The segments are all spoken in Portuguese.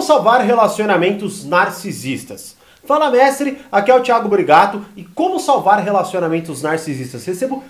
Como salvar relacionamentos narcisistas? Fala mestre, aqui é o Thiago Brigato e como salvar relacionamentos narcisistas? Recebo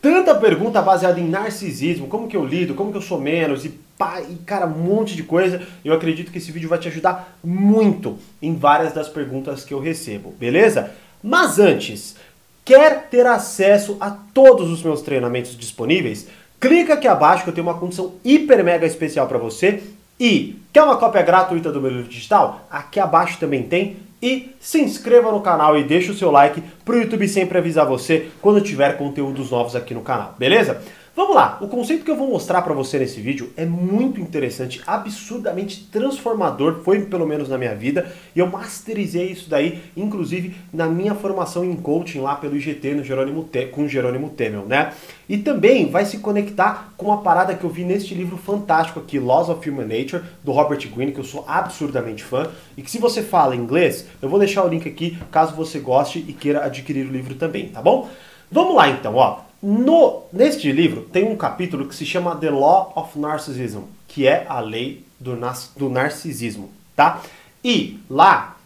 tanta pergunta baseada em narcisismo, como que eu lido, como que eu sou menos e pá, e cara, um monte de coisa. Eu acredito que esse vídeo vai te ajudar muito em várias das perguntas que eu recebo, beleza? Mas antes, quer ter acesso a todos os meus treinamentos disponíveis? Clica aqui abaixo que eu tenho uma condição hiper mega especial para você e quer uma cópia gratuita do meu livro digital? Aqui abaixo também tem. E se inscreva no canal e deixe o seu like para o YouTube sempre avisar você quando tiver conteúdos novos aqui no canal, beleza? Vamos lá, o conceito que eu vou mostrar para você nesse vídeo é muito interessante, absurdamente transformador, foi pelo menos na minha vida, e eu masterizei isso daí, inclusive na minha formação em coaching lá pelo IGT no Jerônimo Te com Jerônimo Temel, né? E também vai se conectar com uma parada que eu vi neste livro fantástico aqui, Laws of Human Nature, do Robert Greene, que eu sou absurdamente fã, e que se você fala inglês, eu vou deixar o link aqui caso você goste e queira adquirir o livro também, tá bom? Vamos lá então, ó. No, neste livro tem um capítulo que se chama The Law of Narcissism, que é a lei do, do narcisismo, tá? E lá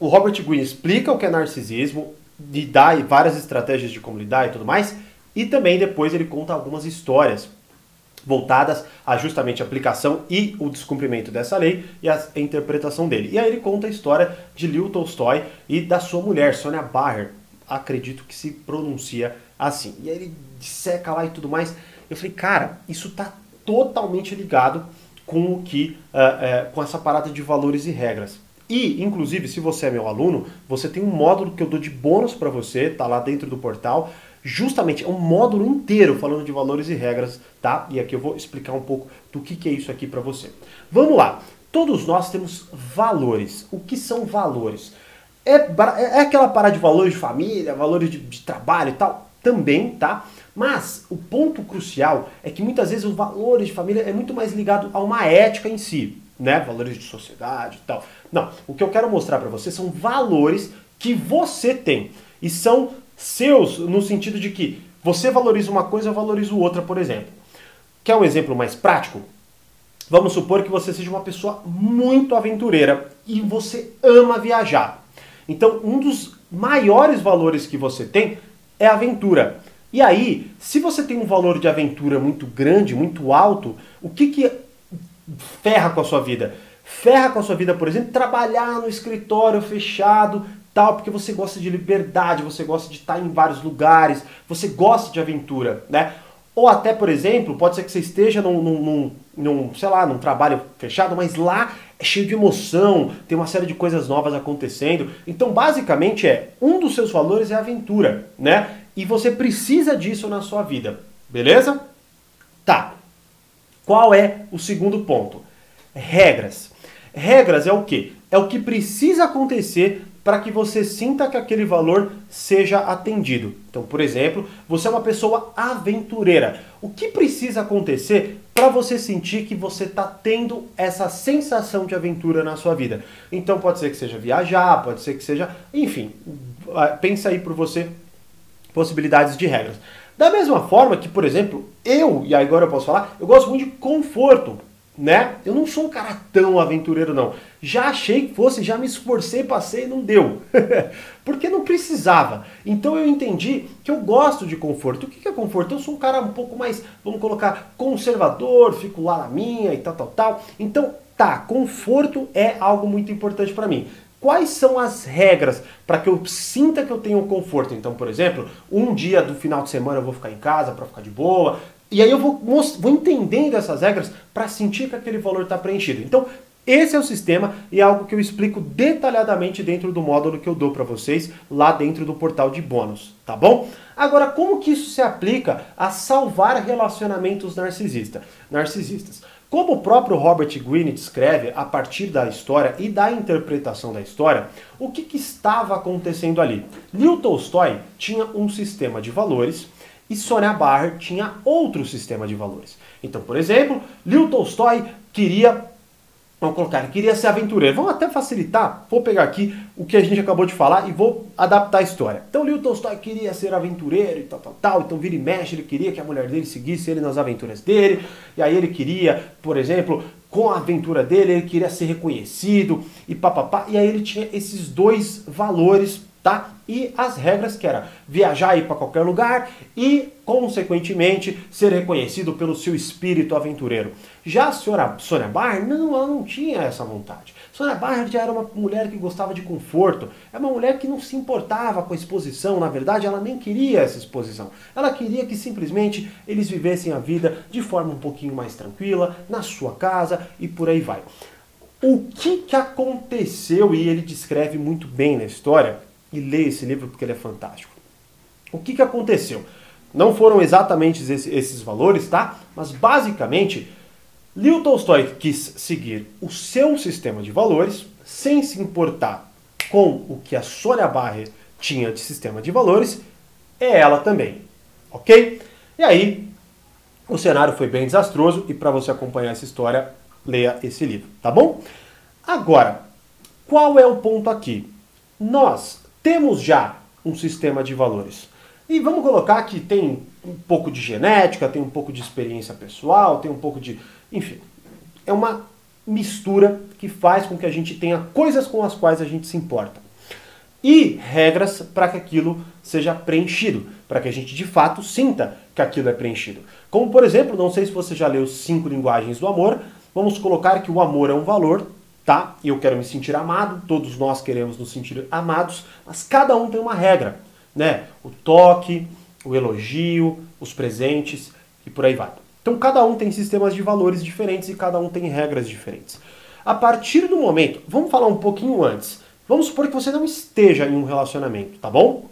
o Robert Greene explica o que é narcisismo, e dá várias estratégias de como lidar e tudo mais, e também depois ele conta algumas histórias voltadas a justamente a aplicação e o descumprimento dessa lei e a interpretação dele. E aí ele conta a história de Leo Tolstói e da sua mulher, Sonia Bayer, acredito que se pronuncia assim. E aí ele disseca lá e tudo mais. Eu falei, cara, isso tá totalmente ligado com o que, uh, uh, com essa parada de valores e regras. E, inclusive, se você é meu aluno, você tem um módulo que eu dou de bônus para você, tá lá dentro do portal. Justamente, é um módulo inteiro falando de valores e regras, tá? E aqui eu vou explicar um pouco do que, que é isso aqui para você. Vamos lá. Todos nós temos valores. O que são valores? É, é aquela parada de valores de família, valores de, de trabalho e tal? Também, tá? Mas o ponto crucial é que muitas vezes os valores de família é muito mais ligado a uma ética em si, né? Valores de sociedade e tal. Não, o que eu quero mostrar para você são valores que você tem e são seus no sentido de que você valoriza uma coisa, eu valorizo outra, por exemplo. Quer um exemplo mais prático? Vamos supor que você seja uma pessoa muito aventureira e você ama viajar. Então, um dos maiores valores que você tem é aventura. E aí, se você tem um valor de aventura muito grande, muito alto, o que, que ferra com a sua vida? Ferra com a sua vida, por exemplo, trabalhar no escritório fechado, tal, porque você gosta de liberdade, você gosta de estar em vários lugares, você gosta de aventura, né? Ou até, por exemplo, pode ser que você esteja num, num, num, sei lá, num trabalho fechado, mas lá é cheio de emoção, tem uma série de coisas novas acontecendo. Então, basicamente é, um dos seus valores é aventura, né? E você precisa disso na sua vida, beleza? Tá. Qual é o segundo ponto? Regras. Regras é o que? É o que precisa acontecer para que você sinta que aquele valor seja atendido. Então, por exemplo, você é uma pessoa aventureira. O que precisa acontecer para você sentir que você está tendo essa sensação de aventura na sua vida? Então, pode ser que seja viajar, pode ser que seja, enfim, pensa aí por você possibilidades de regras. Da mesma forma que, por exemplo, eu, e agora eu posso falar, eu gosto muito de conforto né? Eu não sou um cara tão aventureiro, não. Já achei que fosse, já me esforcei, passei e não deu. Porque não precisava. Então eu entendi que eu gosto de conforto. O que é conforto? Eu sou um cara um pouco mais, vamos colocar, conservador, fico lá na minha e tal, tal, tal. Então, tá, conforto é algo muito importante para mim. Quais são as regras para que eu sinta que eu tenho conforto? Então, por exemplo, um dia do final de semana eu vou ficar em casa para ficar de boa, e aí eu vou, vou entendendo essas regras para sentir que aquele valor está preenchido. Então, esse é o sistema e é algo que eu explico detalhadamente dentro do módulo que eu dou para vocês lá dentro do portal de bônus, tá bom? Agora, como que isso se aplica a salvar relacionamentos narcisista, narcisistas? Como o próprio Robert Greene descreve a partir da história e da interpretação da história, o que, que estava acontecendo ali? Leo Tolstói tinha um sistema de valores e Sonia Bayer tinha outro sistema de valores. Então, por exemplo, Leo Tolstói queria, vamos colocar, queria ser aventureiro. Vamos até facilitar, vou pegar aqui o que a gente acabou de falar e vou adaptar a história. Então, Leo Tolstói queria ser aventureiro e tal, tal, tal. Então, vira e mexe, ele queria que a mulher dele seguisse ele nas aventuras dele. E aí ele queria, por exemplo, com a aventura dele, ele queria ser reconhecido e papapá. E aí ele tinha esses dois valores, tá? E as regras que era viajar e ir para qualquer lugar e, consequentemente, ser reconhecido pelo seu espírito aventureiro. Já a senhora Sônia Barr, não, ela não tinha essa vontade. Sônia Barr já era uma mulher que gostava de conforto, é uma mulher que não se importava com a exposição, na verdade ela nem queria essa exposição. Ela queria que simplesmente eles vivessem a vida de forma um pouquinho mais tranquila, na sua casa e por aí vai. O que, que aconteceu, e ele descreve muito bem na história, e lê esse livro porque ele é fantástico. O que, que aconteceu? Não foram exatamente esses valores, tá? Mas basicamente Liu Tolstói quis seguir o seu sistema de valores sem se importar com o que a Sônia Barre tinha de sistema de valores, é ela também, ok? E aí, o cenário foi bem desastroso e para você acompanhar essa história, leia esse livro, tá bom? Agora, qual é o ponto aqui? Nós temos já um sistema de valores. E vamos colocar que tem um pouco de genética, tem um pouco de experiência pessoal, tem um pouco de enfim, é uma mistura que faz com que a gente tenha coisas com as quais a gente se importa. E regras para que aquilo seja preenchido, para que a gente de fato sinta que aquilo é preenchido. Como por exemplo, não sei se você já leu Cinco Linguagens do Amor, vamos colocar que o amor é um valor, tá? Eu quero me sentir amado, todos nós queremos nos sentir amados, mas cada um tem uma regra, né? O toque, o elogio, os presentes e por aí vai. Então cada um tem sistemas de valores diferentes e cada um tem regras diferentes. A partir do momento, vamos falar um pouquinho antes. Vamos supor que você não esteja em um relacionamento, tá bom?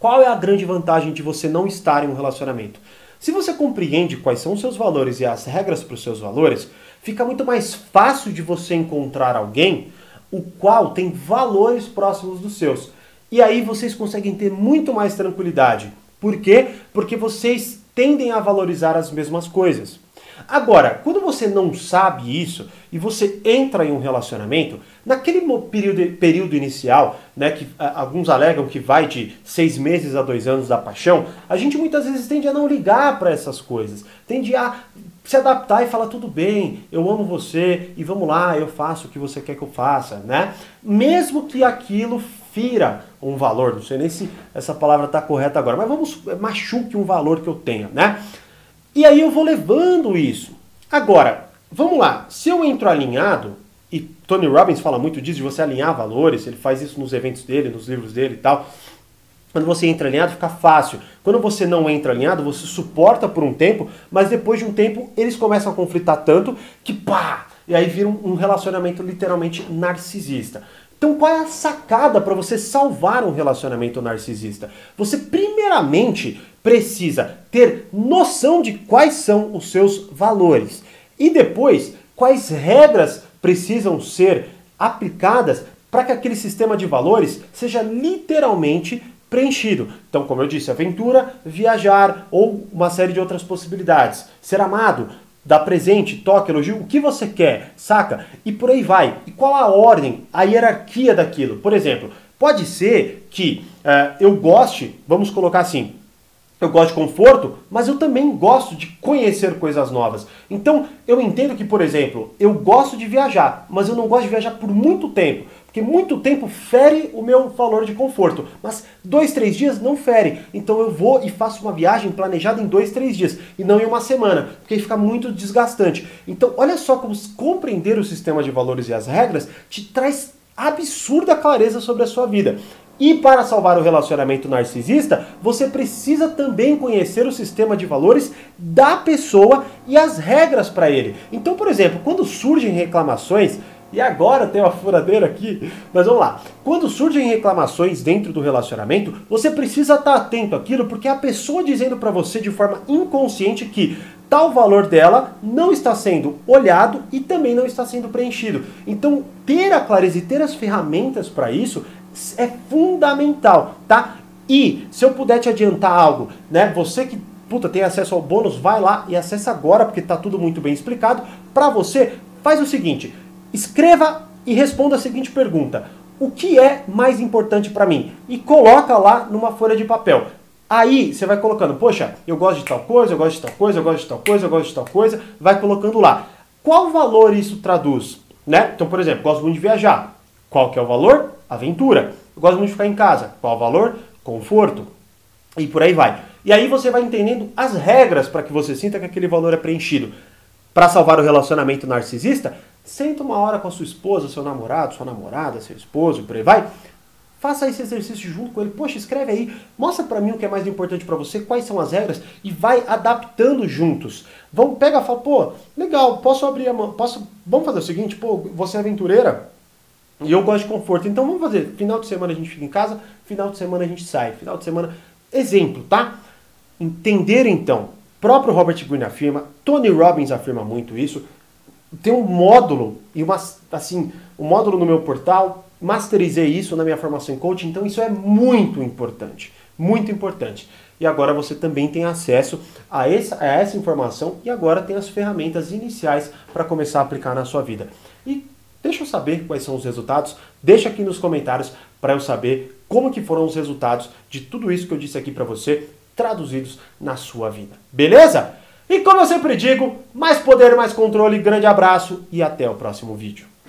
Qual é a grande vantagem de você não estar em um relacionamento? Se você compreende quais são os seus valores e as regras para os seus valores, fica muito mais fácil de você encontrar alguém o qual tem valores próximos dos seus. E aí vocês conseguem ter muito mais tranquilidade. Por quê? Porque vocês tendem a valorizar as mesmas coisas. Agora, quando você não sabe isso e você entra em um relacionamento, naquele período, período inicial, né, que a, alguns alegam que vai de seis meses a dois anos da paixão, a gente muitas vezes tende a não ligar para essas coisas, tende a se adaptar e falar tudo bem, eu amo você e vamos lá, eu faço o que você quer que eu faça, né? Mesmo que aquilo fira um valor, não sei nem se essa palavra está correta agora, mas vamos, machuque um valor que eu tenha, né? E aí eu vou levando isso. Agora, vamos lá, se eu entro alinhado, e Tony Robbins fala muito disso, de você alinhar valores, ele faz isso nos eventos dele, nos livros dele e tal. Quando você entra alinhado, fica fácil. Quando você não entra alinhado, você suporta por um tempo, mas depois de um tempo eles começam a conflitar tanto que pá! E aí vira um relacionamento literalmente narcisista. Então, qual é a sacada para você salvar um relacionamento narcisista? Você, primeiramente, precisa ter noção de quais são os seus valores e depois quais regras precisam ser aplicadas para que aquele sistema de valores seja literalmente preenchido. Então, como eu disse, aventura, viajar ou uma série de outras possibilidades. Ser amado, dá presente, toque, elogio, o que você quer, saca? E por aí vai. E qual a ordem, a hierarquia daquilo? Por exemplo, pode ser que uh, eu goste, vamos colocar assim, eu gosto de conforto, mas eu também gosto de conhecer coisas novas. Então, eu entendo que, por exemplo, eu gosto de viajar, mas eu não gosto de viajar por muito tempo. Porque muito tempo fere o meu valor de conforto. Mas dois, três dias não fere. Então eu vou e faço uma viagem planejada em dois, três dias. E não em uma semana. Porque fica muito desgastante. Então olha só como compreender o sistema de valores e as regras te traz absurda clareza sobre a sua vida. E para salvar o relacionamento narcisista, você precisa também conhecer o sistema de valores da pessoa e as regras para ele. Então, por exemplo, quando surgem reclamações, e agora tem uma furadeira aqui, mas vamos lá. Quando surgem reclamações dentro do relacionamento, você precisa estar atento àquilo, porque é a pessoa dizendo para você de forma inconsciente que tal valor dela não está sendo olhado e também não está sendo preenchido. Então, ter a clareza e ter as ferramentas para isso é fundamental, tá? E se eu puder te adiantar algo, né? Você que puta tem acesso ao bônus, vai lá e acessa agora porque está tudo muito bem explicado. Para você, faz o seguinte: Escreva e responda a seguinte pergunta: O que é mais importante para mim? E coloca lá numa folha de papel. Aí você vai colocando, poxa, eu gosto de tal coisa, eu gosto de tal coisa, eu gosto de tal coisa, eu gosto de tal coisa, vai colocando lá. qual valor isso traduz? Né? Então, por exemplo, gosto muito de viajar. Qual que é o valor? Aventura. Eu gosto muito de ficar em casa. Qual o valor? Conforto. E por aí vai. E aí você vai entendendo as regras para que você sinta que aquele valor é preenchido. Para salvar o relacionamento narcisista, senta uma hora com a sua esposa, seu namorado, sua namorada, seu esposo, por aí vai. Faça esse exercício junto com ele. Poxa, escreve aí. Mostra para mim o que é mais importante para você, quais são as regras e vai adaptando juntos. Vamos pega fala, pô, legal, posso abrir a mão, posso, vamos fazer o seguinte, pô, você é aventureira e eu gosto de conforto. Então vamos fazer, final de semana a gente fica em casa, final de semana a gente sai, final de semana, exemplo, tá? Entender então. Próprio Robert Greene afirma, Tony Robbins afirma muito isso. Tem um módulo e uma assim, um módulo no meu portal masterizei isso na minha formação em coaching, então isso é muito importante, muito importante. E agora você também tem acesso a essa, a essa informação e agora tem as ferramentas iniciais para começar a aplicar na sua vida. E deixa eu saber quais são os resultados, deixa aqui nos comentários para eu saber como que foram os resultados de tudo isso que eu disse aqui para você, traduzidos na sua vida. Beleza? E como eu sempre digo, mais poder, mais controle, grande abraço e até o próximo vídeo.